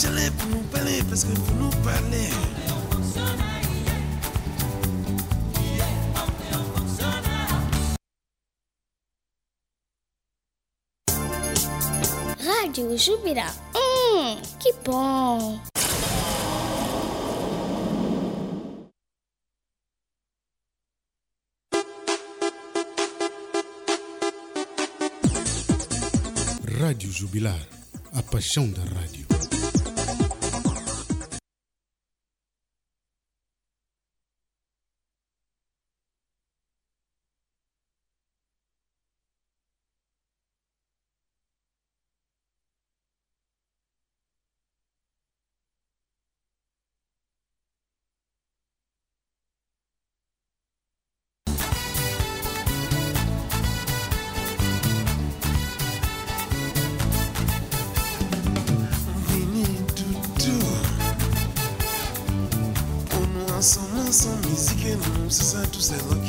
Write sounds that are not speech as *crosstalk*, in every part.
J'allais pour nous parler parce que pour nous parler. Rádio Jubirá. Hum, que bom. Rádio Jubilar, a paixão da rádio. Say, look.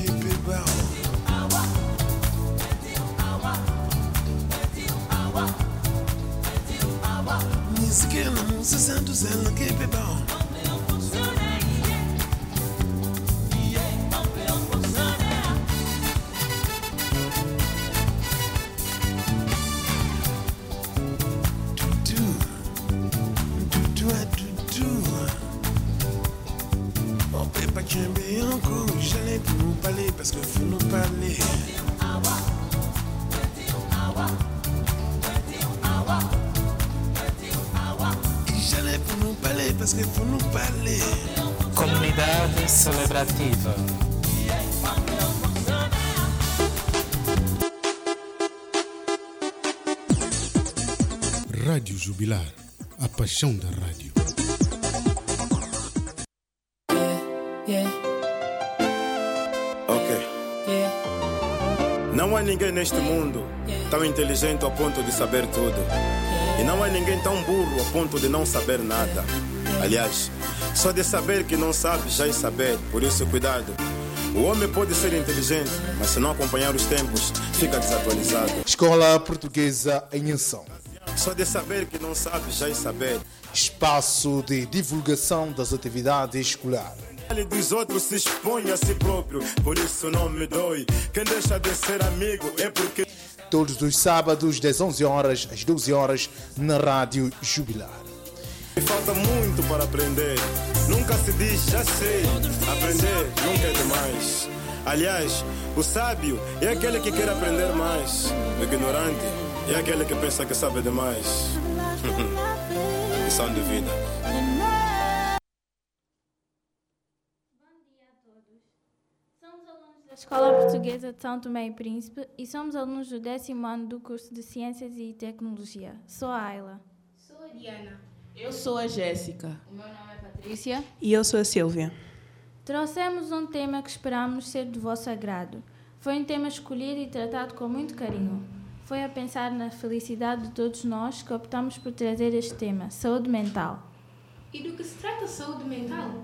Parce que nous parler. Comunidade celebrativa. Rádio Jubilar, a paixão da rádio. Yeah, Ok. yeah, Não há ninguém neste mundo tão inteligente ao ponto de saber tudo. E não há ninguém tão burro ao ponto de não saber nada. Aliás, só de saber que não sabe já é saber, por isso cuidado. O homem pode ser inteligente, mas se não acompanhar os tempos, fica desatualizado. Escola Portuguesa em Ação. Só de saber que não sabe já é saber. Espaço de divulgação das atividades escolares. Ele dos outros se expõe a si próprio, por isso não me dói. Quem deixa de ser amigo é porque. Todos os sábados, das 11 horas às 12 horas, na Rádio Jubilar. Falta muito para aprender. Nunca se diz já sei. Aprender nunca é demais. Aliás, o sábio é aquele que quer aprender mais. O ignorante é aquele que pensa que sabe demais. *laughs* Lição de vida. Somos alunos da Escola Portuguesa de São Tomé e Príncipe e somos alunos do décimo ano do curso de Ciências e Tecnologia. Sou a Ayla. Sou a Diana. Eu sou a Jéssica. O meu nome é Patrícia. E eu sou a Silvia. Trouxemos um tema que esperamos ser do vosso agrado. Foi um tema escolhido e tratado com muito carinho. Foi a pensar na felicidade de todos nós que optamos por trazer este tema, saúde mental. E do que se trata a saúde mental?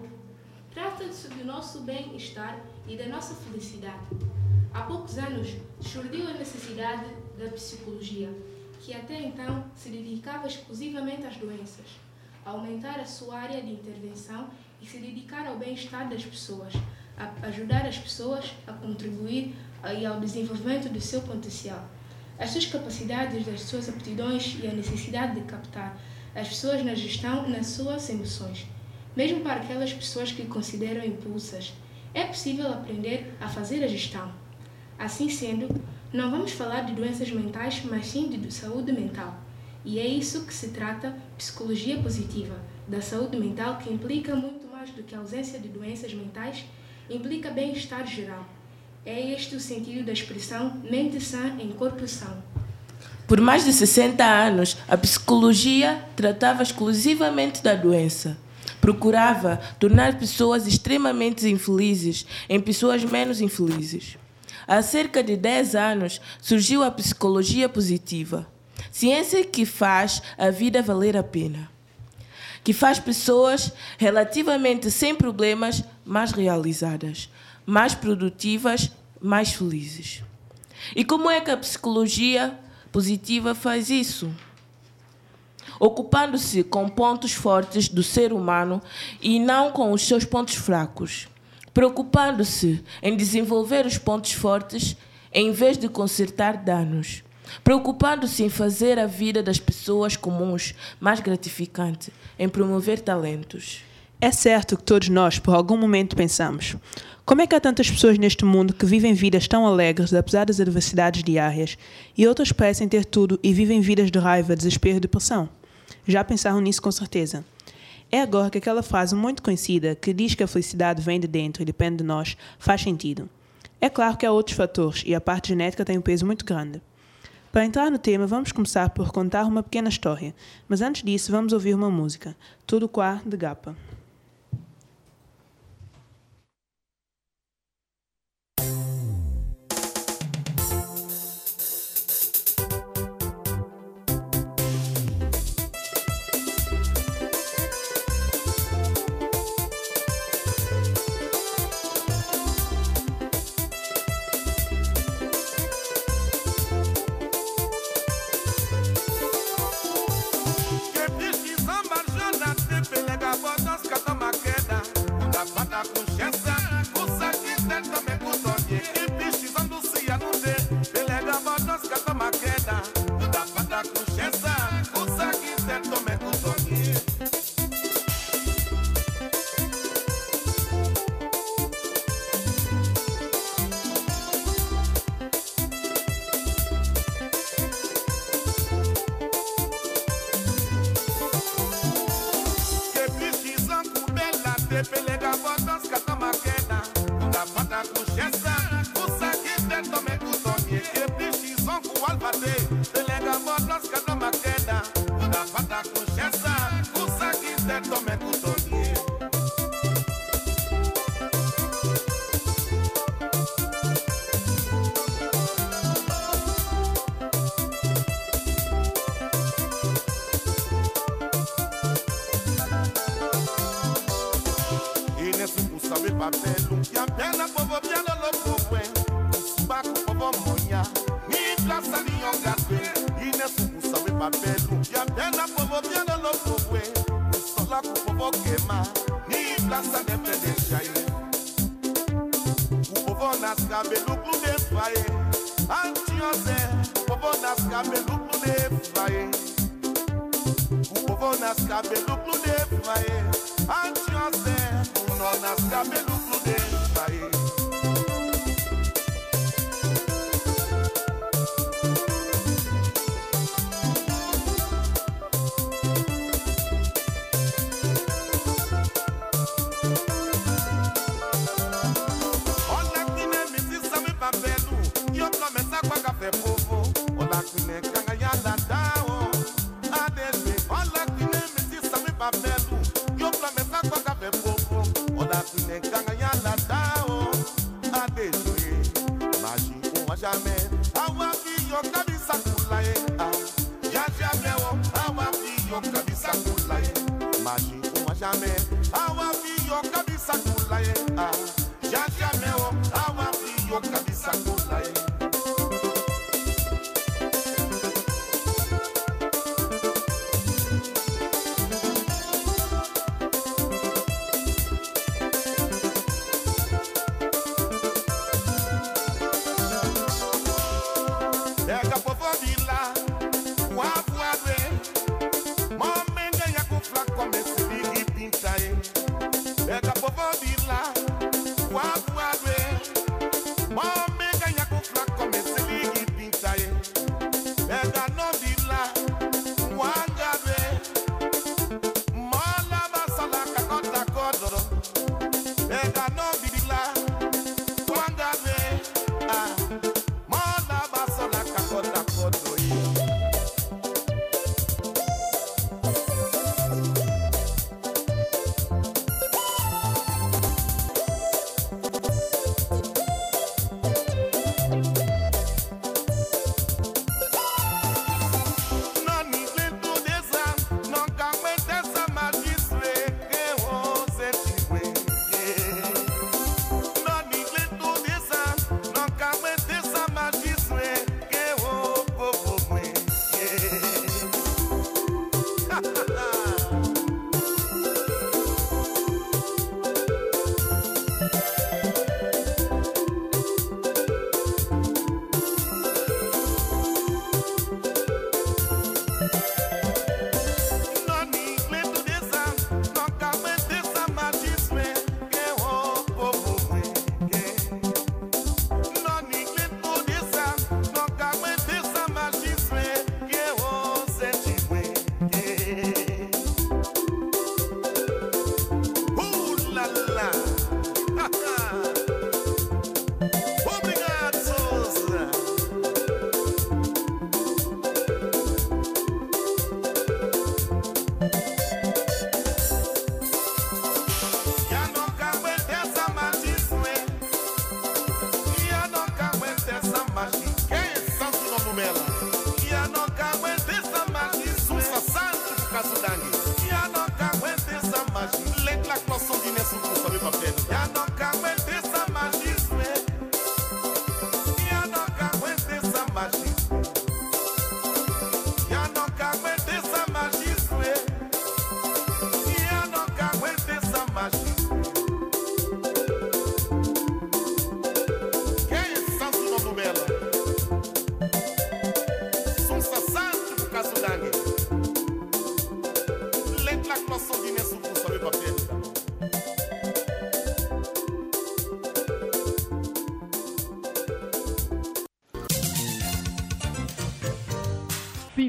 Trata-se do nosso bem-estar e da nossa felicidade. Há poucos anos surgiu a necessidade da psicologia, que até então se dedicava exclusivamente às doenças, aumentar a sua área de intervenção e se dedicar ao bem-estar das pessoas, ajudar as pessoas a contribuir e ao desenvolvimento do seu potencial. As suas capacidades, das suas aptidões e a necessidade de captar as pessoas na gestão nas suas emoções. Mesmo para aquelas pessoas que consideram impulsas, é possível aprender a fazer a gestão. Assim sendo, não vamos falar de doenças mentais, mas sim de saúde mental. E é isso que se trata psicologia positiva, da saúde mental que implica muito mais do que a ausência de doenças mentais, implica bem-estar geral. É este o sentido da expressão mente sã em corpo são. Por mais de 60 anos, a psicologia tratava exclusivamente da doença. Procurava tornar pessoas extremamente infelizes em pessoas menos infelizes. Há cerca de 10 anos surgiu a psicologia positiva, ciência que faz a vida valer a pena, que faz pessoas relativamente sem problemas mais realizadas, mais produtivas, mais felizes. E como é que a psicologia positiva faz isso? ocupando-se com pontos fortes do ser humano e não com os seus pontos fracos, preocupando-se em desenvolver os pontos fortes em vez de consertar danos, preocupando-se em fazer a vida das pessoas comuns mais gratificante, em promover talentos. É certo que todos nós, por algum momento, pensamos: como é que há tantas pessoas neste mundo que vivem vidas tão alegres, apesar das adversidades diárias, e outras parecem ter tudo e vivem vidas de raiva, desespero e depressão? Já pensaram nisso com certeza. É agora que aquela frase muito conhecida, que diz que a felicidade vem de dentro e depende de nós, faz sentido. É claro que há outros fatores e a parte genética tem um peso muito grande. Para entrar no tema, vamos começar por contar uma pequena história, mas antes disso, vamos ouvir uma música, Tudo Quá de Gapa.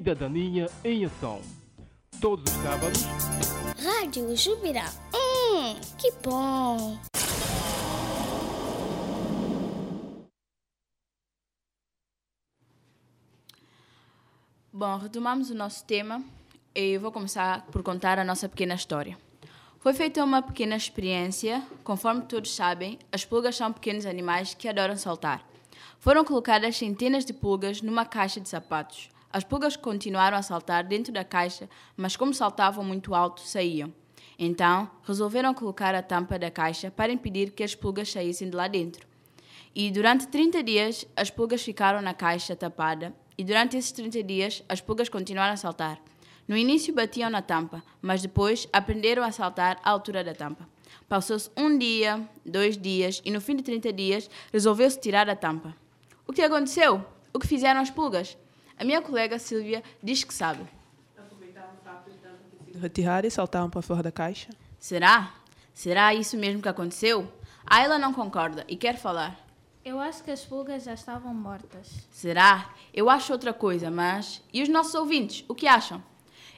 Cidadania em Ação. Todos os sábados, Rádio Jubirá. Hum, que bom. Bom, retomamos o nosso tema e eu vou começar por contar a nossa pequena história. Foi feita uma pequena experiência. Conforme todos sabem, as pulgas são pequenos animais que adoram saltar. Foram colocadas centenas de pulgas numa caixa de sapatos. As pulgas continuaram a saltar dentro da caixa, mas como saltavam muito alto, saíam. Então, resolveram colocar a tampa da caixa para impedir que as pulgas saíssem de lá dentro. E durante 30 dias, as pulgas ficaram na caixa tapada, e durante esses 30 dias, as pulgas continuaram a saltar. No início batiam na tampa, mas depois aprenderam a saltar à altura da tampa. Passou-se um dia, dois dias, e no fim de 30 dias, resolveu-se tirar a tampa. O que aconteceu? O que fizeram as pulgas? A minha colega Silvia diz que sabe. Retirar e saltaram para fora da caixa. Será? Será isso mesmo que aconteceu? A ela não concorda e quer falar. Eu acho que as pulgas já estavam mortas. Será? Eu acho outra coisa, mas. E os nossos ouvintes, o que acham?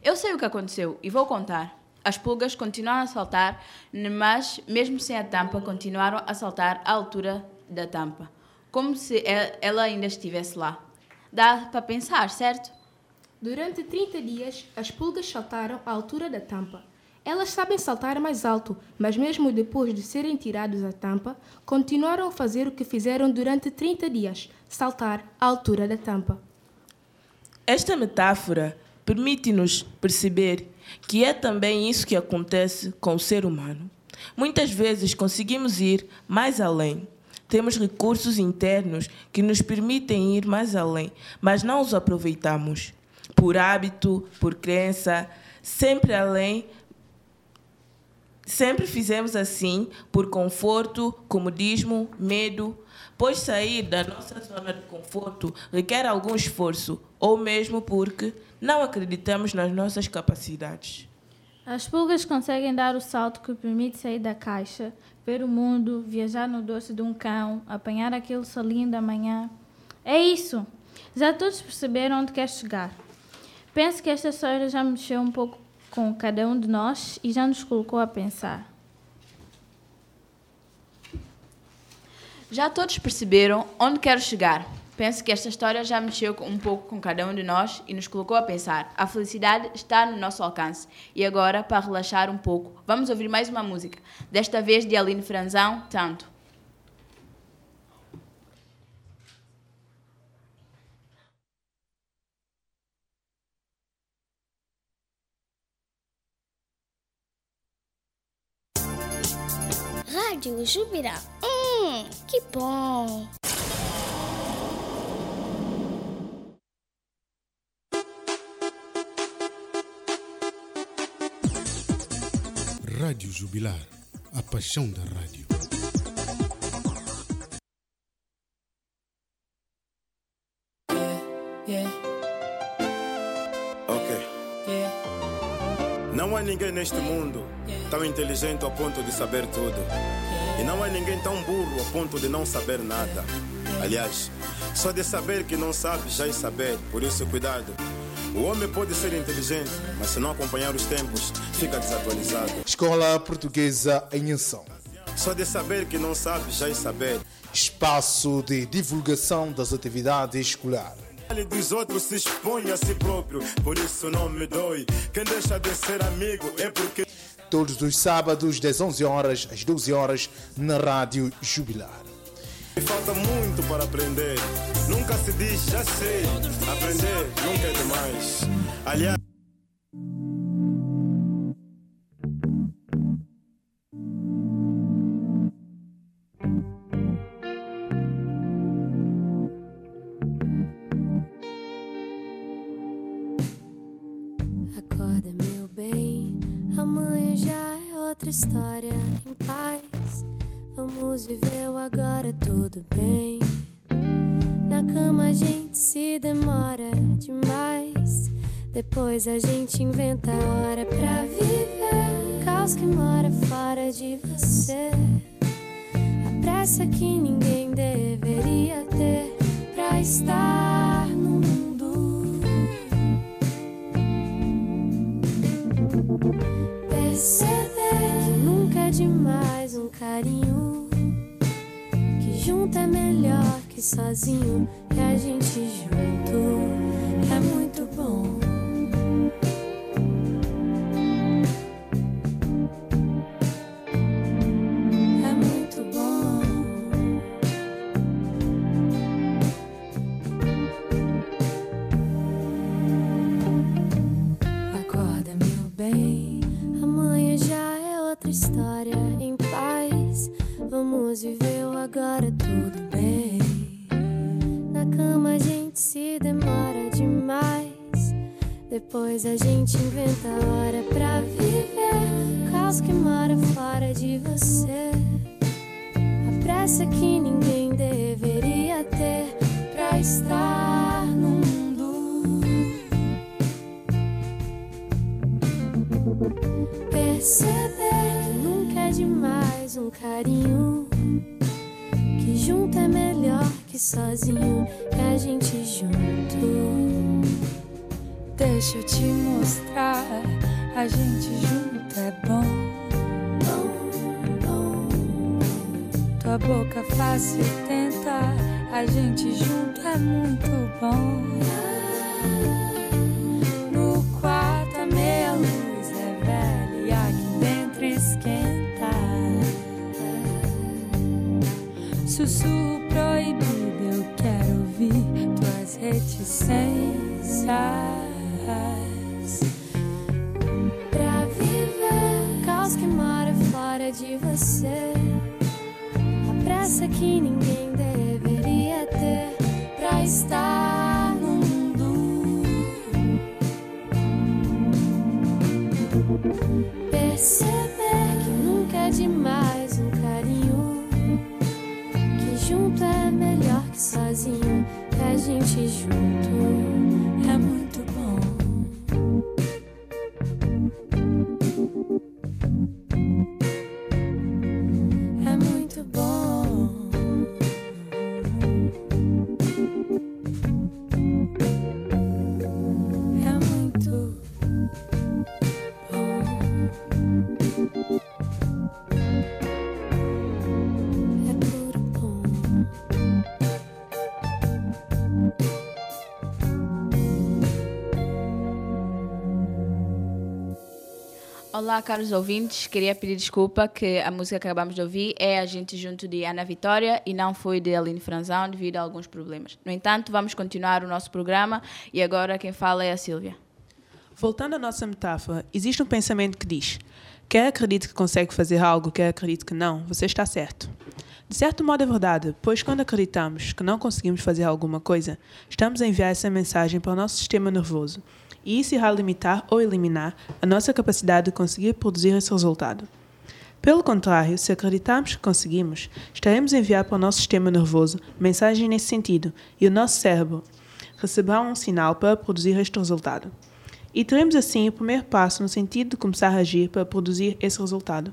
Eu sei o que aconteceu e vou contar. As pulgas continuaram a saltar, mas, mesmo sem a tampa, continuaram a saltar à altura da tampa, como se ela ainda estivesse lá. Dá para pensar, certo? Durante 30 dias, as pulgas saltaram à altura da tampa. Elas sabem saltar mais alto, mas mesmo depois de serem tirados a tampa, continuaram a fazer o que fizeram durante 30 dias, saltar à altura da tampa. Esta metáfora permite-nos perceber que é também isso que acontece com o ser humano. Muitas vezes conseguimos ir mais além. Temos recursos internos que nos permitem ir mais além, mas não os aproveitamos. Por hábito, por crença, sempre além Sempre fizemos assim por conforto, comodismo, medo, pois sair da nossa zona de conforto requer algum esforço, ou mesmo porque não acreditamos nas nossas capacidades. As pulgas conseguem dar o salto que permite sair da caixa, ver o mundo, viajar no dorso de um cão, apanhar aquele solinho da manhã. É isso! Já todos perceberam onde quer chegar. Penso que esta história já mexeu um pouco com cada um de nós e já nos colocou a pensar. Já todos perceberam onde quero chegar. Penso que esta história já mexeu um pouco com cada um de nós e nos colocou a pensar. A felicidade está no nosso alcance. E agora, para relaxar um pouco, vamos ouvir mais uma música. Desta vez de Aline Franzão, Tanto. Rádio Jubirá. Hum, que bom. Rádio Jubilar, a paixão da rádio. Ok. Não há ninguém neste mundo tão inteligente ao ponto de saber tudo. E não há ninguém tão burro a ponto de não saber nada. Aliás, só de saber que não sabe já é saber, por isso cuidado. O homem pode ser inteligente, mas se não acompanhar os tempos, fica desatualizado. Escola Portuguesa em Ação. Só de saber que não sabe já é saber. Espaço de divulgação das atividades escolares. Ele dos outros se expõe a si próprio, por isso não me dói. Quem deixa de ser amigo é porque. Todos os sábados, das 11 horas às 12 horas, na Rádio Jubilar. Me falta muito para aprender. Nunca se diz já sei. Aprender nunca é demais. Aliás. Depois a gente inventa a hora pra viver. Caos que mora fora de você. A pressa que ninguém deveria ter pra estar no mundo. Perceber que nunca é demais um carinho. Que junto é melhor que sozinho. E a gente junto Depois a gente inventa hora pra viver. Caos que mora fora de você. A pressa que ninguém deveria ter pra estar no mundo. Perceber que nunca é demais um carinho. Que junto é melhor que sozinho. Que a gente junto. Deixa eu te mostrar, a gente junto é bom. Tua boca fácil tenta, a gente junto é muito bom. No quarto a meia luz é velha e aqui dentro esquenta. Sussurro proibido, eu quero ouvir tuas reticências. Pra viver caos que mora fora de você. A pressa que ninguém deveria ter pra estar no mundo. Perceber que nunca é demais um carinho. Que junto é melhor que sozinho. Que a gente junto Olá, caros ouvintes. Queria pedir desculpa que a música que acabamos de ouvir é A Gente Junto de Ana Vitória e não foi de Aline Franzão devido a alguns problemas. No entanto, vamos continuar o nosso programa e agora quem fala é a Silvia. Voltando à nossa metáfora, existe um pensamento que diz: quer acredite que consegue fazer algo, quer acredite que não, você está certo. De certo modo é verdade, pois quando acreditamos que não conseguimos fazer alguma coisa, estamos a enviar essa mensagem para o nosso sistema nervoso, e isso irá limitar ou eliminar a nossa capacidade de conseguir produzir esse resultado. Pelo contrário, se acreditarmos que conseguimos, estaremos a enviar para o nosso sistema nervoso mensagem nesse sentido, e o nosso cérebro receberá um sinal para produzir este resultado. E teremos assim o primeiro passo no sentido de começar a agir para produzir esse resultado.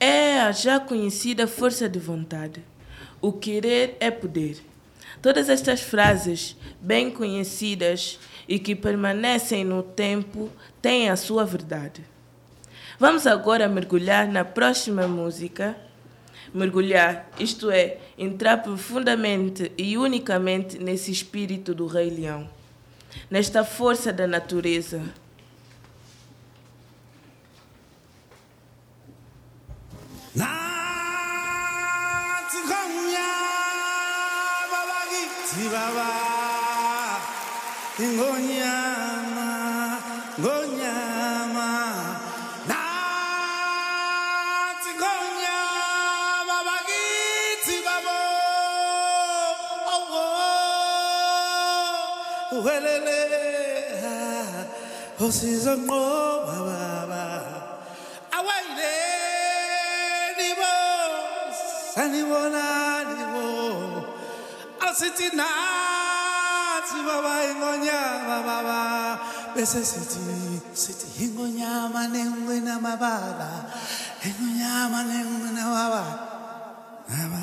É a já conhecida força de vontade. O querer é poder. Todas estas frases, bem conhecidas e que permanecem no tempo, têm a sua verdade. Vamos agora mergulhar na próxima música. Mergulhar, isto é, entrar profundamente e unicamente nesse espírito do Rei Leão, nesta força da natureza. Natsikhanya baba ngonyama ngonyama. Nathi ngonyama bakithi babo. Owo welele usizonqoba baba. Asithi nathi baba ingonyama baba bese sithi sithi ingonyama nengwina mabala ingonyama nengwina baba baba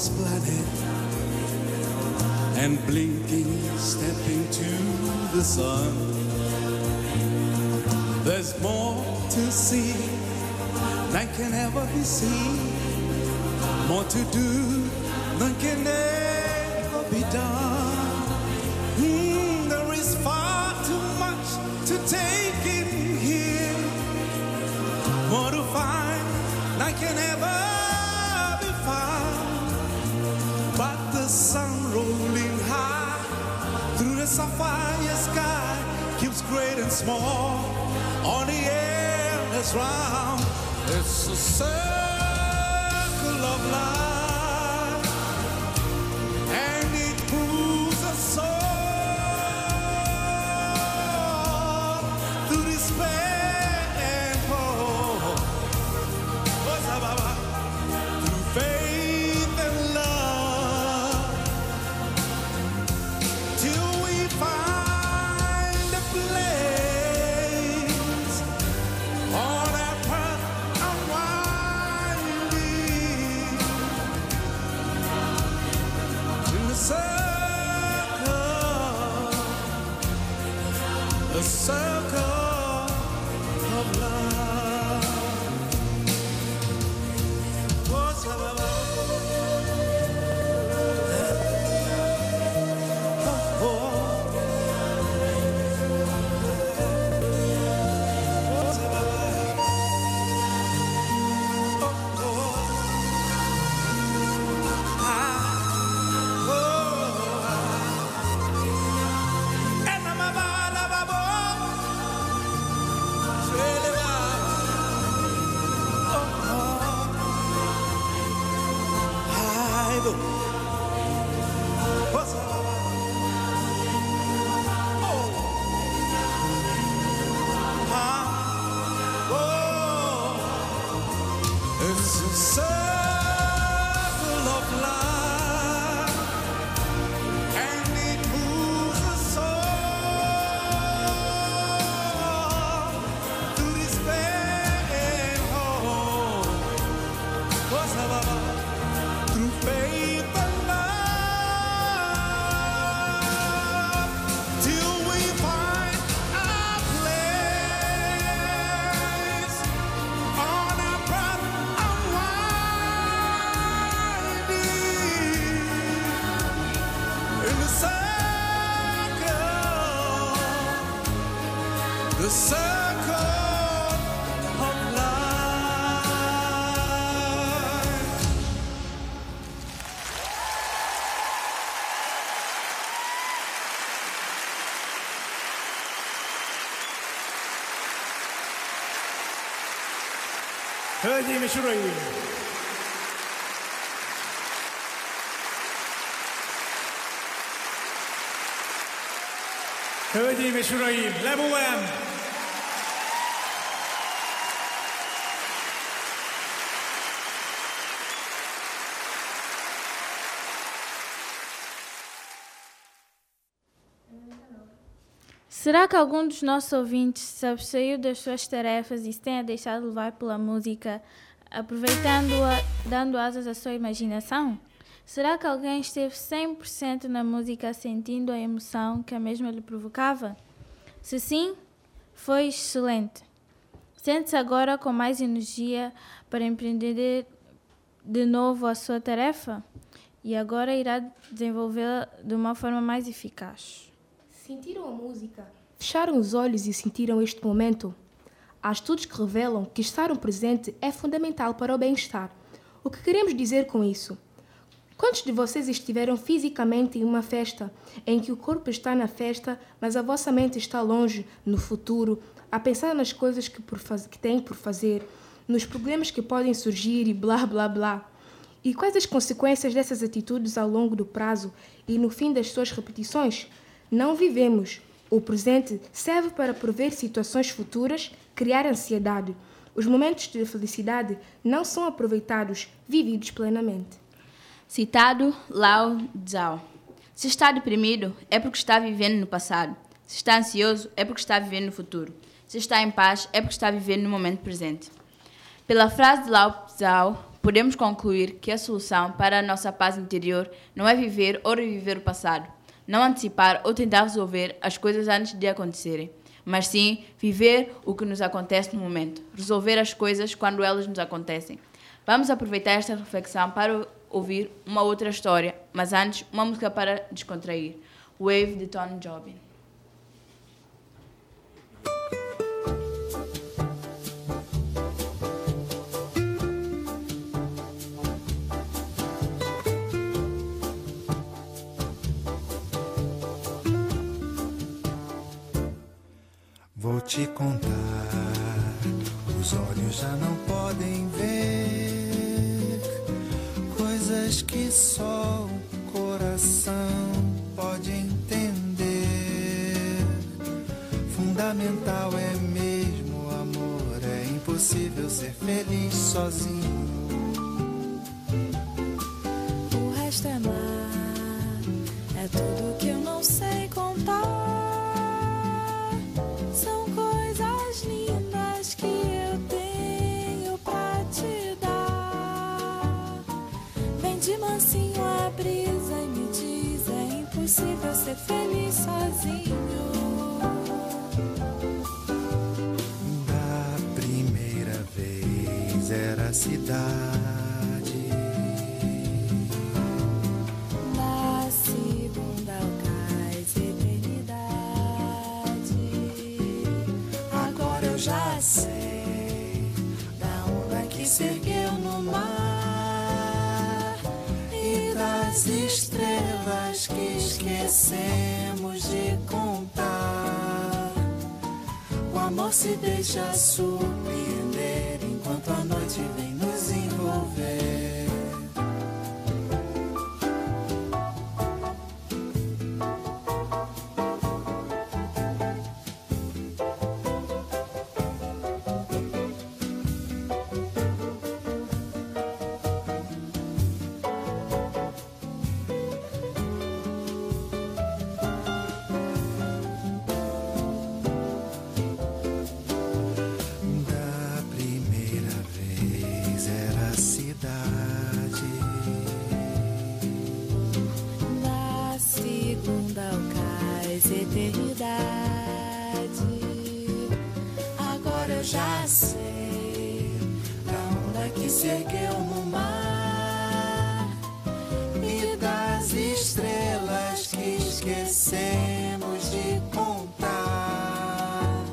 this planet and blinking step into the sun. There's more to see than can ever be seen. More to do than can ever be done. Mm, there is far too much to take in here. More to find than can ever and on the endless round. It's a circle of life, Söylediğimi şurayı. Söylediğimi şurayı. Lebuem. Será que algum dos nossos ouvintes se abstraiu das suas tarefas e se tenha deixado levar pela música, aproveitando-a, dando asas à sua imaginação? Será que alguém esteve 100% na música sentindo a emoção que a mesma lhe provocava? Se sim, foi excelente. Sente-se agora com mais energia para empreender de novo a sua tarefa? E agora irá desenvolvê-la de uma forma mais eficaz. Sentiram a música? Fecharam os olhos e sentiram este momento? Há estudos que revelam que estar no presente é fundamental para o bem-estar. O que queremos dizer com isso? Quantos de vocês estiveram fisicamente em uma festa em que o corpo está na festa, mas a vossa mente está longe, no futuro, a pensar nas coisas que, por que têm por fazer, nos problemas que podem surgir e blá blá blá? E quais as consequências dessas atitudes ao longo do prazo e no fim das suas repetições? Não vivemos. O presente serve para prever situações futuras, criar ansiedade. Os momentos de felicidade não são aproveitados, vividos plenamente. Citado Lao Tzu. Se está deprimido, é porque está vivendo no passado. Se está ansioso, é porque está vivendo no futuro. Se está em paz, é porque está vivendo no momento presente. Pela frase de Lao Tzu, podemos concluir que a solução para a nossa paz interior não é viver ou reviver o passado, não antecipar ou tentar resolver as coisas antes de acontecerem, mas sim viver o que nos acontece no momento, resolver as coisas quando elas nos acontecem. Vamos aproveitar esta reflexão para ouvir uma outra história, mas antes, uma música para descontrair. Wave de Tom Jobim. Te contar, os olhos já não podem ver coisas que só o coração pode entender. Fundamental é mesmo o amor, é impossível ser feliz sozinho. O resto é mar, é tudo que eu não sei contar. Ser feliz sozinho. Da primeira vez era a cidade. Esquecemos de contar. O amor se deixa surpreender enquanto a noite vem nos envolver. Cais eternidade. Agora eu já sei da onda que se ergueu no mar e das estrelas que esquecemos de contar.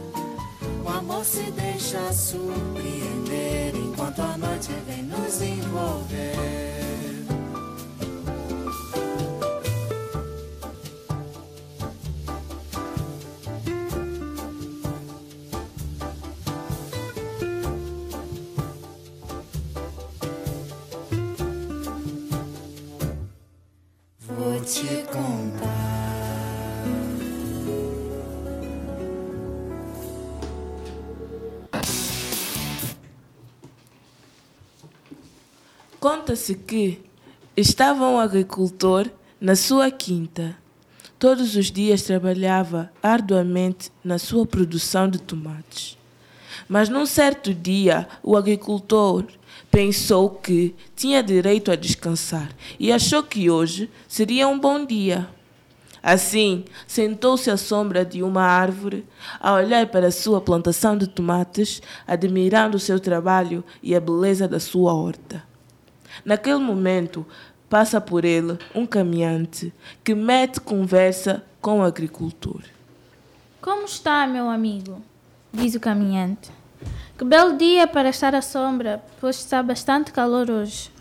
O amor se deixa surpreender enquanto a noite vem nos envolver. Conta-se que estava um agricultor na sua quinta. Todos os dias trabalhava arduamente na sua produção de tomates. Mas num certo dia, o agricultor pensou que tinha direito a descansar e achou que hoje seria um bom dia. Assim, sentou-se à sombra de uma árvore, a olhar para a sua plantação de tomates, admirando o seu trabalho e a beleza da sua horta. Naquele momento, passa por ele um caminhante que mete conversa com o agricultor. Como está, meu amigo? Diz o caminhante. Que belo dia para estar à sombra, pois está bastante calor hoje.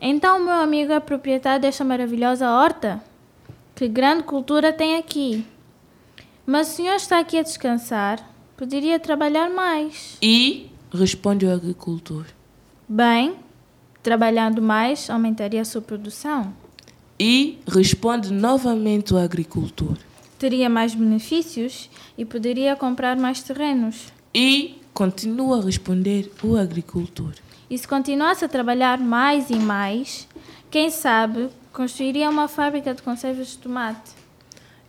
Então, meu amigo é proprietário desta maravilhosa horta? Que grande cultura tem aqui. Mas o senhor está aqui a descansar. Poderia trabalhar mais. E, responde o agricultor, Bem, trabalhando mais aumentaria a sua produção. e, responde novamente o agricultor, Teria mais benefícios e poderia comprar mais terrenos. e, continua a responder o agricultor. E se continuasse a trabalhar mais e mais, quem sabe construiria uma fábrica de conservas de tomate.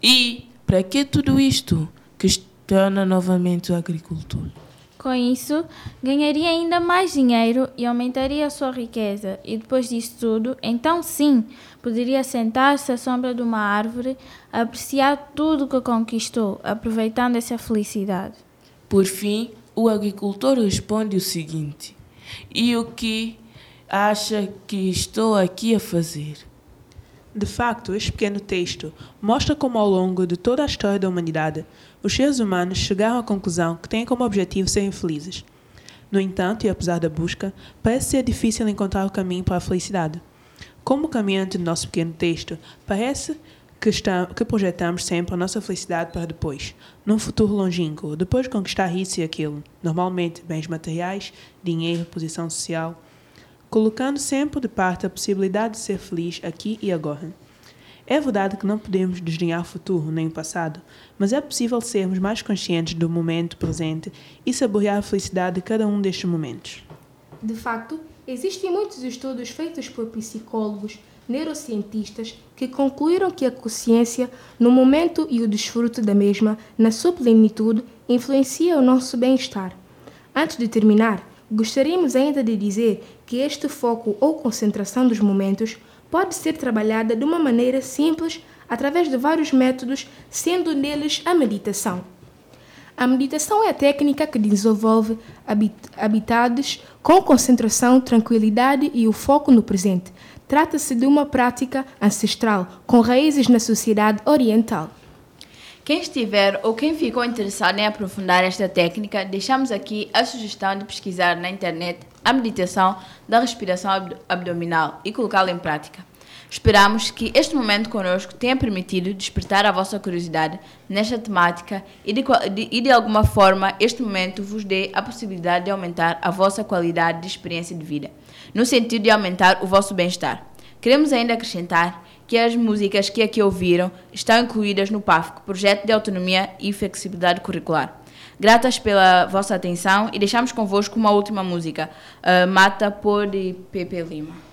E, para que tudo isto? Questiona novamente o agricultor. Com isso, ganharia ainda mais dinheiro e aumentaria a sua riqueza. E depois disso tudo, então sim, poderia sentar-se à sombra de uma árvore, apreciar tudo que conquistou, aproveitando essa felicidade. Por fim, o agricultor responde o seguinte: E o que acha que estou aqui a fazer? De facto, este pequeno texto mostra como, ao longo de toda a história da humanidade, os seres humanos chegaram à conclusão que têm como objetivo serem felizes. No entanto, e apesar da busca, parece ser difícil encontrar o caminho para a felicidade. Como caminhante do nosso pequeno texto, parece que, está, que projetamos sempre a nossa felicidade para depois, num futuro longínquo, depois de conquistar isso e aquilo, normalmente bens materiais, dinheiro, posição social, colocando sempre de parte a possibilidade de ser feliz aqui e agora. É verdade que não podemos desdenhar o futuro nem o passado, mas é possível sermos mais conscientes do momento presente e saborear a felicidade de cada um destes momentos. De facto, existem muitos estudos feitos por psicólogos, neurocientistas, que concluíram que a consciência, no momento e o desfruto da mesma, na sua plenitude, influencia o nosso bem-estar. Antes de terminar, gostaríamos ainda de dizer que este foco ou concentração dos momentos pode ser trabalhada de uma maneira simples através de vários métodos, sendo deles a meditação. A meditação é a técnica que desenvolve habit- habitados com concentração, tranquilidade e o foco no presente. Trata-se de uma prática ancestral com raízes na sociedade oriental. Quem estiver ou quem ficou interessado em aprofundar esta técnica, deixamos aqui a sugestão de pesquisar na internet a meditação da respiração abdo- abdominal e colocá-la em prática. Esperamos que este momento conosco tenha permitido despertar a vossa curiosidade nesta temática e de, de- e de alguma forma este momento vos dê a possibilidade de aumentar a vossa qualidade de experiência de vida, no sentido de aumentar o vosso bem-estar. Queremos ainda acrescentar que as músicas que aqui ouviram estão incluídas no PAFC, Projeto de Autonomia e Flexibilidade Curricular. Gratas pela vossa atenção e deixamos convosco uma última música, ah, Mata por Pepe Lima.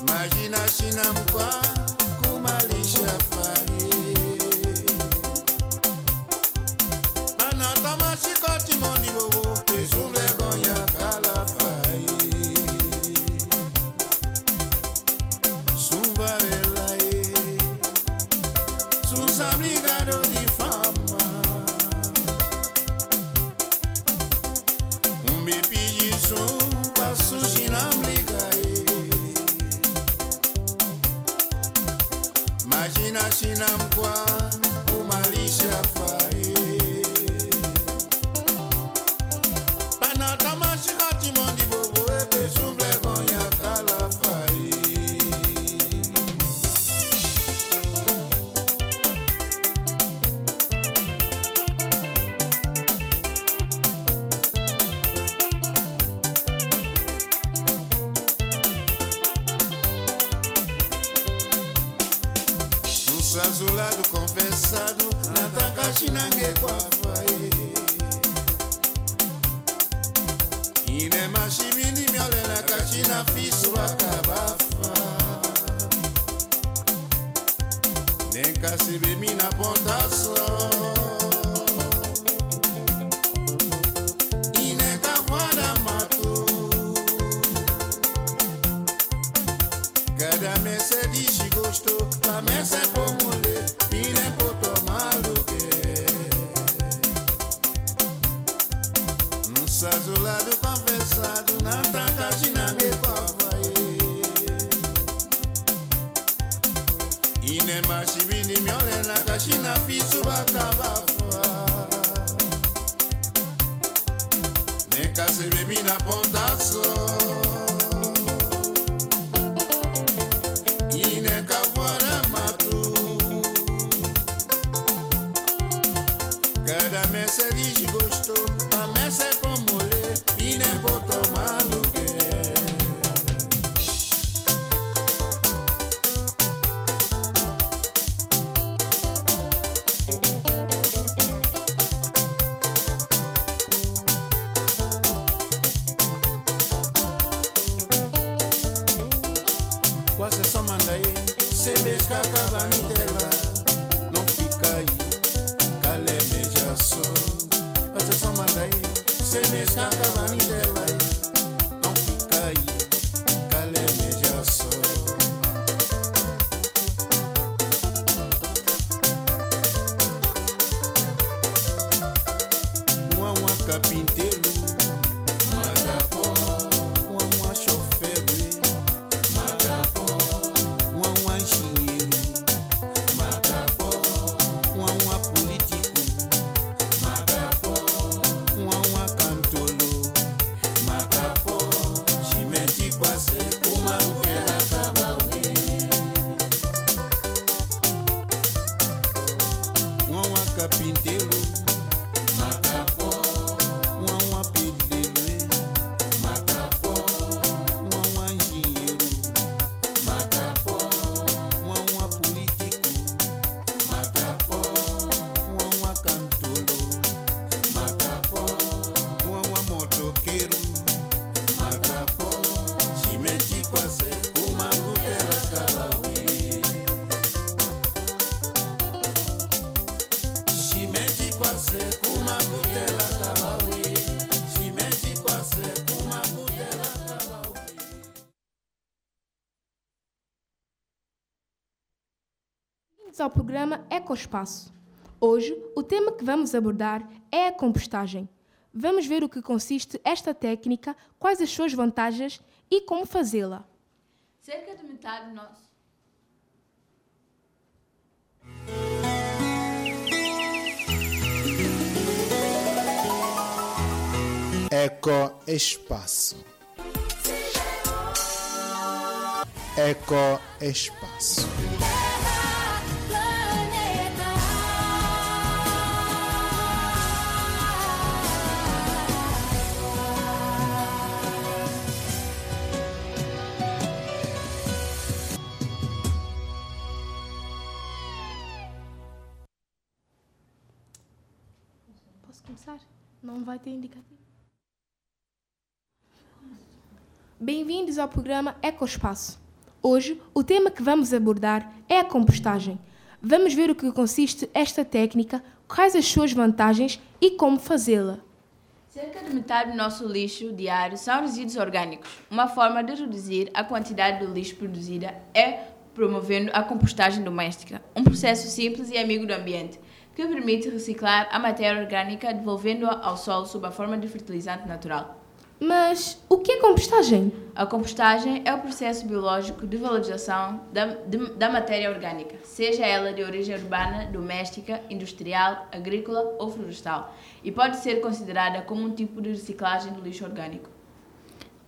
Imagina-se na nsazulado confessado natakashinange kwafaye ine mashibini myolena kashina fisu bakabafa nekasebemina pontaso ine kavwana matu cada mese dici gosto a Ecoespaço. Hoje, o tema que vamos abordar é a compostagem. Vamos ver o que consiste esta técnica, quais as suas vantagens e como fazê-la. Cerca de metade do nosso. Eco Espaço. Vai ter indicativo. Bem-vindos ao programa Ecoespaço. Hoje, o tema que vamos abordar é a compostagem. Vamos ver o que consiste esta técnica, quais as suas vantagens e como fazê-la. Cerca de metade do nosso lixo diário são resíduos orgânicos. Uma forma de reduzir a quantidade de lixo produzida é promovendo a compostagem doméstica, um processo simples e amigo do ambiente, que permite reciclar a matéria orgânica devolvendo-a ao solo sob a forma de fertilizante natural. Mas o que é compostagem? A compostagem é o processo biológico de valorização da, de- da matéria orgânica, seja ela de origem urbana, doméstica, industrial, agrícola ou florestal, e pode ser considerada como um tipo de reciclagem do lixo orgânico.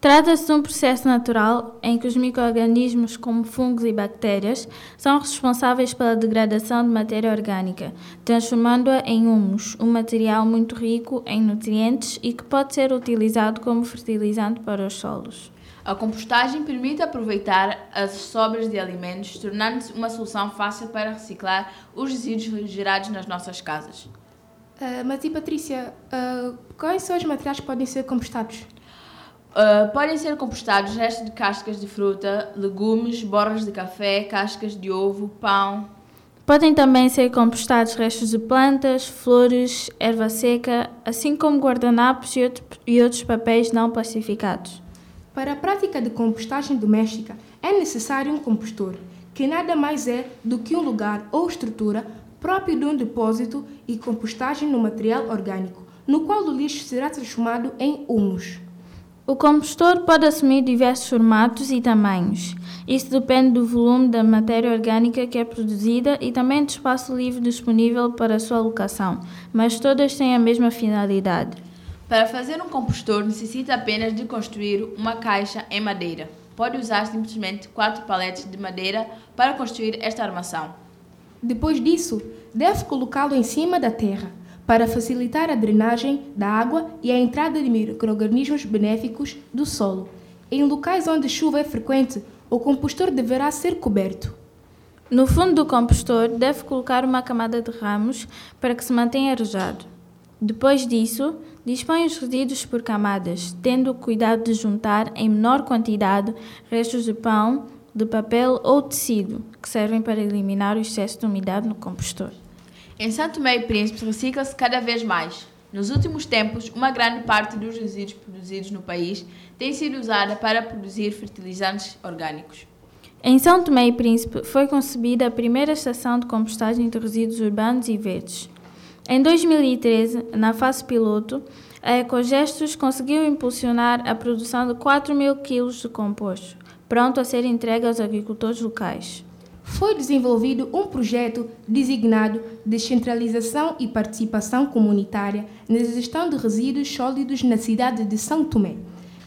Trata-se de um processo natural em que os micro-organismos, como fungos e bactérias, são responsáveis pela degradação de matéria orgânica, transformando-a em humus, um material muito rico em nutrientes e que pode ser utilizado como fertilizante para os solos. A compostagem permite aproveitar as sobras de alimentos, tornando-se uma solução fácil para reciclar os resíduos gerados nas nossas casas. Uh, mas e Patrícia, uh, quais são os materiais que podem ser compostados? Uh, podem ser compostados restos de cascas de fruta, legumes, borras de café, cascas de ovo, pão. Podem também ser compostados restos de plantas, flores, erva seca, assim como guardanapos e, outro, e outros papéis não plastificados. Para a prática de compostagem doméstica, é necessário um compostor, que nada mais é do que um lugar ou estrutura próprio de um depósito e compostagem no material orgânico, no qual o lixo será transformado em humus. O compostor pode assumir diversos formatos e tamanhos. Isso depende do volume da matéria orgânica que é produzida e também do espaço livre disponível para a sua alocação, mas todas têm a mesma finalidade. Para fazer um compostor, necessita apenas de construir uma caixa em madeira. Pode usar simplesmente quatro paletes de madeira para construir esta armação. Depois disso, deve colocá-lo em cima da terra para facilitar a drenagem da água e a entrada de microorganismos benéficos do solo. Em locais onde chuva é frequente, o compostor deverá ser coberto. No fundo do compostor, deve colocar uma camada de ramos para que se mantenha arejado. Depois disso, dispõe os resíduos por camadas, tendo o cuidado de juntar em menor quantidade restos de pão, de papel ou tecido, que servem para eliminar o excesso de umidade no compostor. Em Santo e Príncipe recicla-se cada vez mais. Nos últimos tempos, uma grande parte dos resíduos produzidos no país tem sido usada para produzir fertilizantes orgânicos. Em São Tomé e Príncipe foi concebida a primeira estação de compostagem de resíduos urbanos e verdes. Em 2013, na fase piloto, a Ecogestos conseguiu impulsionar a produção de 4 mil quilos de composto, pronto a ser entregue aos agricultores locais. Foi desenvolvido um projeto designado Descentralização e Participação Comunitária na Gestão de Resíduos Sólidos na cidade de São Tomé,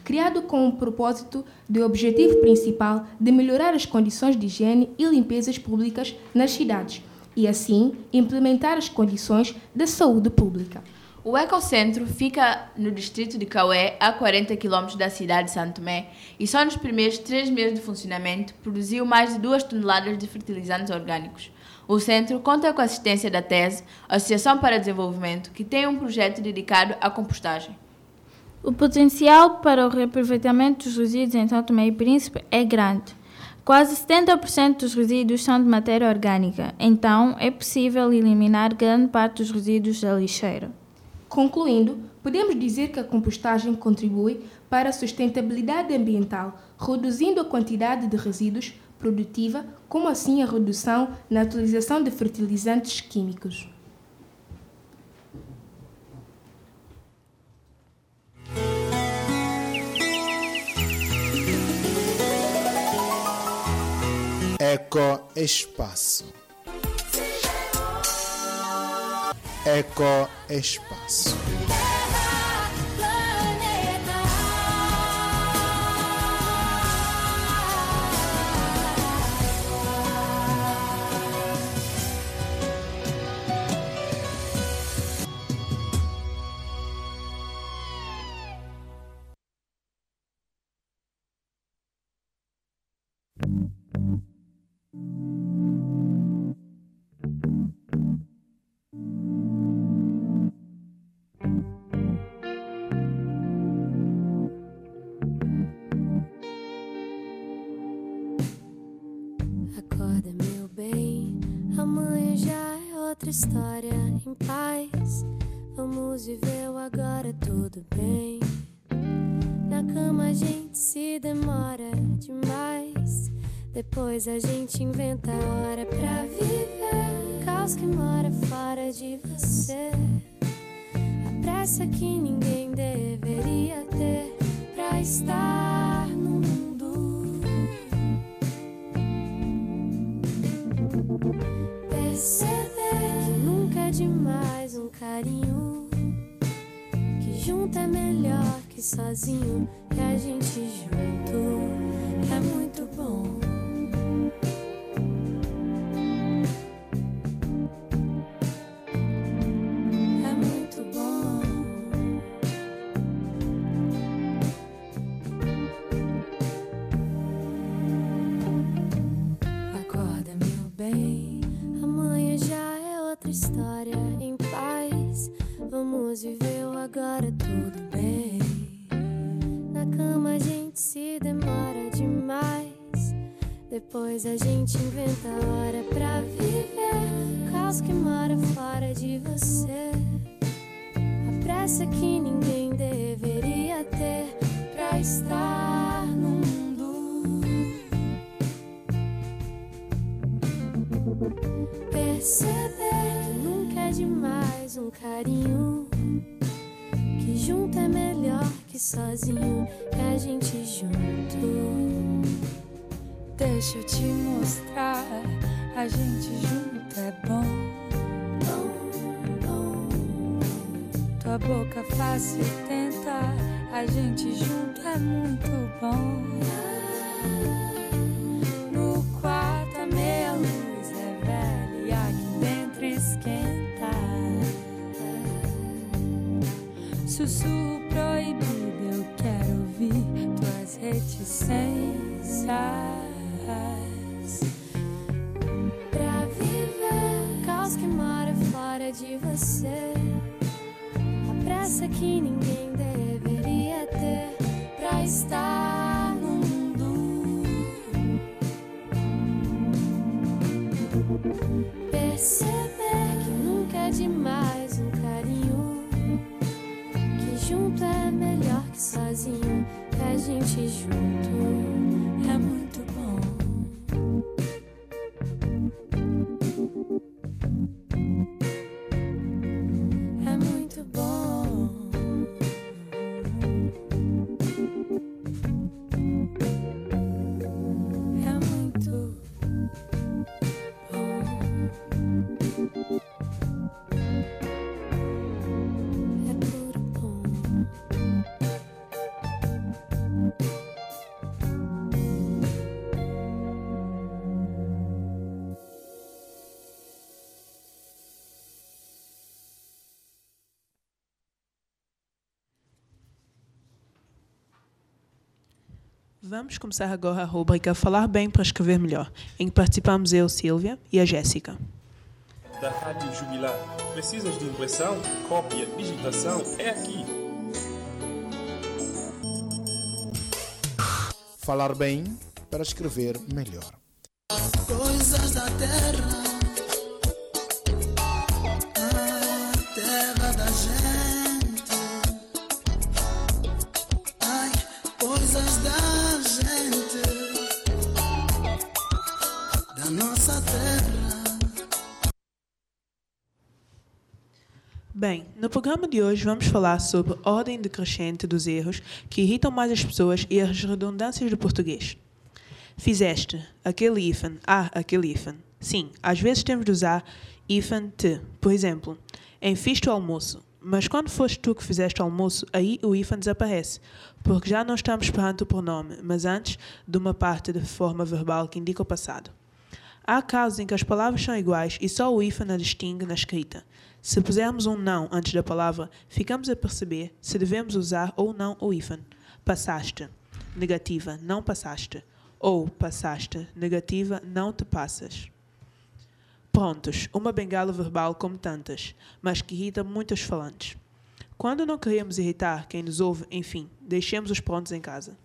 criado com o propósito de objetivo principal de melhorar as condições de higiene e limpezas públicas nas cidades e, assim, implementar as condições da saúde pública. O Ecocentro fica no distrito de Caué, a 40 km da cidade de Santo Tomé, e só nos primeiros três meses de funcionamento produziu mais de 2 toneladas de fertilizantes orgânicos. O centro conta com a assistência da TESE, Associação para Desenvolvimento, que tem um projeto dedicado à compostagem. O potencial para o reaproveitamento dos resíduos em Santo Tomé e Príncipe é grande. Quase 70% dos resíduos são de matéria orgânica, então é possível eliminar grande parte dos resíduos da lixeira. Concluindo, podemos dizer que a compostagem contribui para a sustentabilidade ambiental, reduzindo a quantidade de resíduos produtiva, como assim a redução na utilização de fertilizantes químicos. Eco Espaço. Eco Espaço. Tudo bem. Na cama a gente se demora demais. Depois a gente inventa a hora pra viver. Caos que mora fora de você. A pressa que ninguém deveria ter pra estar no mundo. Perceber que nunca é demais um carinho. Junto é melhor que sozinho. E a gente junto é muito bom. A gente inventa de você. A pressa que ninguém deveria ter pra estar no mundo. Perceber que nunca é demais um carinho. Que junto é melhor que sozinho. Que a gente junto Vamos começar agora a rubrica Falar Bem para Escrever Melhor, em que participamos eu, Silvia, e a Jéssica. Da Rádio Jubilar. Precisas de impressão, cópia, digitação? É aqui. Falar bem para escrever melhor. Coisas da terra, Bem, no programa de hoje vamos falar sobre ordem decrescente dos erros que irritam mais as pessoas e as redundâncias do português. Fizeste aquele hífen, ah, aquele hífen. Sim, às vezes temos de usar hífen te. Por exemplo, em fiz o almoço. Mas quando foste tu que fizeste o almoço, aí o hífen desaparece, porque já não estamos perante o pronome, mas antes de uma parte de forma verbal que indica o passado. Há casos em que as palavras são iguais e só o hífen a distingue na escrita. Se pusermos um não antes da palavra, ficamos a perceber se devemos usar ou não o hífen. Passaste. Negativa, não passaste. Ou passaste. Negativa, não te passas. Prontos, uma bengala verbal como tantas, mas que irrita muitos falantes. Quando não queremos irritar quem nos ouve, enfim, deixemos os prontos em casa.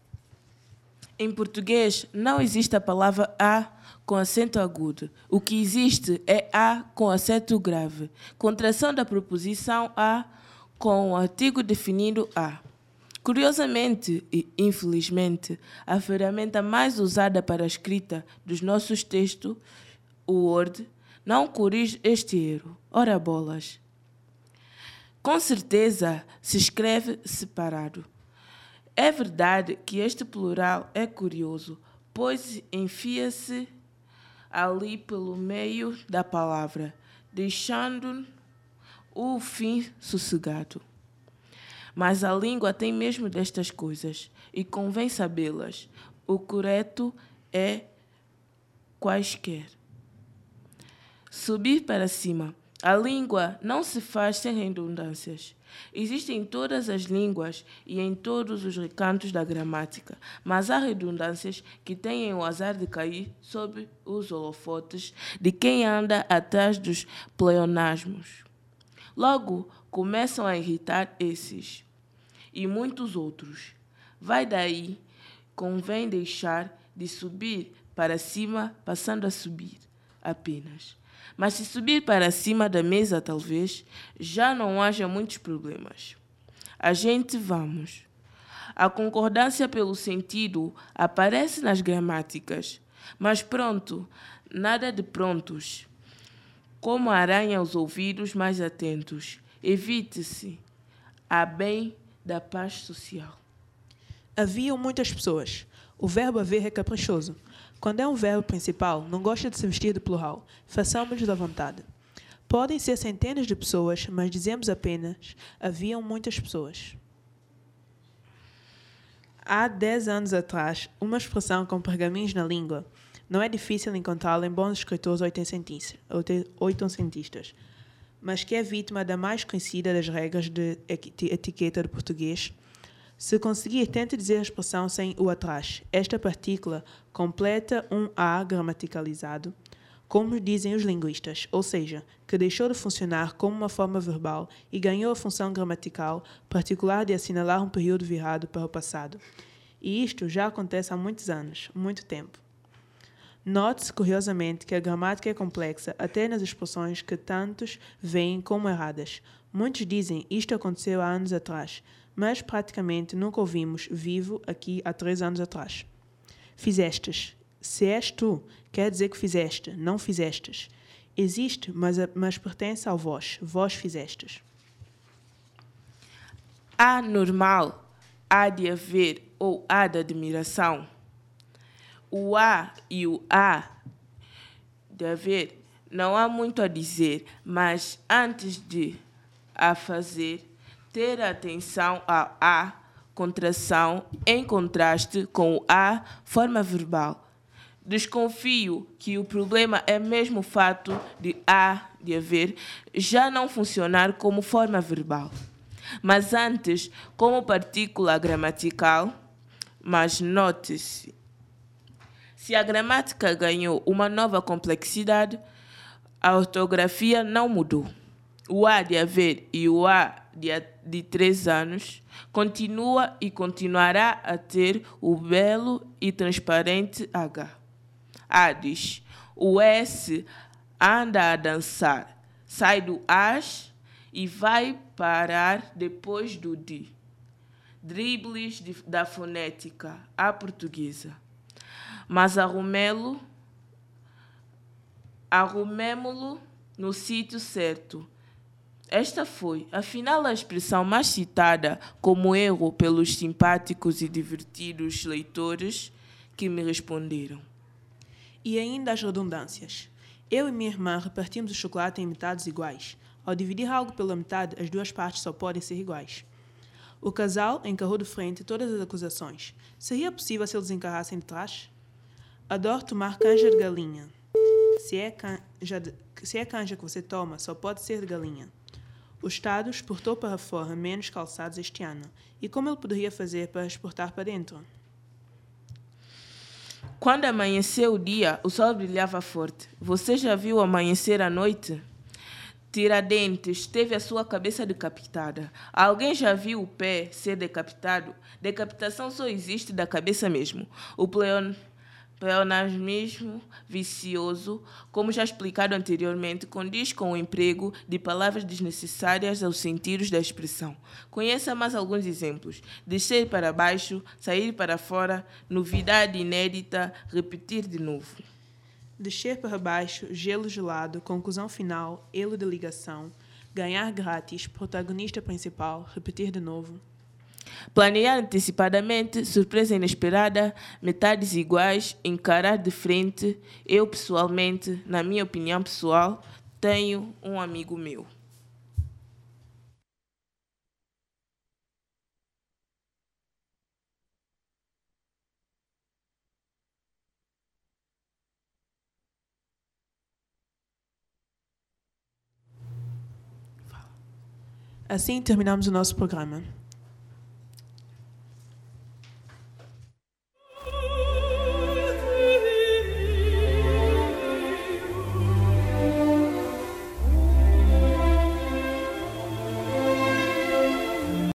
Em português, não existe a palavra a com acento agudo. O que existe é a com acento grave. Contração da preposição a com o artigo definido a. Curiosamente e infelizmente, a ferramenta mais usada para a escrita dos nossos textos, o Word, não corrige este erro. Ora bolas. Com certeza se escreve separado. É verdade que este plural é curioso, pois enfia-se ali pelo meio da palavra, deixando o fim sossegado. Mas a língua tem mesmo destas coisas, e convém sabê-las. O correto é quaisquer. Subir para cima. A língua não se faz sem redundâncias. Existem em todas as línguas e em todos os recantos da gramática, mas há redundâncias que têm o azar de cair sob os holofotes de quem anda atrás dos pleonasmos. Logo, começam a irritar esses e muitos outros. Vai daí, convém deixar de subir para cima, passando a subir apenas. Mas se subir para cima da mesa, talvez, já não haja muitos problemas. A gente vamos. A concordância pelo sentido aparece nas gramáticas, mas pronto, nada de prontos. Como aranha os ouvidos mais atentos, evite-se a bem da paz social. Haviam muitas pessoas. O verbo haver é caprichoso. Quando é um verbo principal, não gosta de se vestir de plural. Façamos da vontade. Podem ser centenas de pessoas, mas dizemos apenas haviam muitas pessoas. Há dez anos atrás, uma expressão com pergaminhos na língua não é difícil encontrá-la em bons escritores oitocentistas, mas que é vítima da mais conhecida das regras de etiqueta de português. Se conseguir, tente dizer a expressão sem o atrás. Esta partícula completa um A gramaticalizado, como dizem os linguistas, ou seja, que deixou de funcionar como uma forma verbal e ganhou a função gramatical particular de assinalar um período virado para o passado. E isto já acontece há muitos anos, muito tempo. Note-se, curiosamente, que a gramática é complexa até nas expressões que tantos veem como erradas. Muitos dizem isto aconteceu há anos atrás, mas praticamente nunca ouvimos vivo aqui há três anos atrás. Fizestes. Se és tu, quer dizer que fizeste, não fizestes. Existe, mas, mas pertence ao vós. Vós fizestes. Há normal, há de haver ou há de admiração. O há e o há de haver não há muito a dizer, mas antes de a fazer, ter atenção ao a contração em contraste com o a forma verbal. Desconfio que o problema é mesmo o fato de a de haver já não funcionar como forma verbal, mas antes como partícula gramatical. Mas note-se, se a gramática ganhou uma nova complexidade, a ortografia não mudou. O A de haver e o A de, de três anos continua e continuará a ter o belo e transparente H. Hades, o S anda a dançar, sai do as e vai parar depois do di. Dribles de, da fonética à portuguesa. Mas arrumemo-lo no sítio certo. Esta foi, afinal, a expressão mais citada como erro pelos simpáticos e divertidos leitores que me responderam. E ainda as redundâncias. Eu e minha irmã repartimos o chocolate em metades iguais. Ao dividir algo pela metade, as duas partes só podem ser iguais. O casal encarrou de frente todas as acusações. Seria possível se eles encarrassem de trás? Adoro tomar canja de galinha. Se é canja, de, se é canja que você toma, só pode ser de galinha. O Estado exportou para fora menos calçados este ano. E como ele poderia fazer para exportar para dentro? Quando amanheceu o dia, o sol brilhava forte. Você já viu amanhecer à noite? Tiradentes teve a sua cabeça decapitada. Alguém já viu o pé ser decapitado? Decapitação só existe da cabeça mesmo. O pleon pleonasmismo vicioso, como já explicado anteriormente, condiz com o emprego de palavras desnecessárias aos sentidos da expressão. Conheça mais alguns exemplos: descer para baixo, sair para fora, novidade inédita, repetir de novo. Descer para baixo, gelo gelado, conclusão final, elo de ligação, ganhar grátis, protagonista principal, repetir de novo. Planear antecipadamente, surpresa inesperada, metades iguais, encarar de frente. Eu, pessoalmente, na minha opinião pessoal, tenho um amigo meu. Assim terminamos o nosso programa.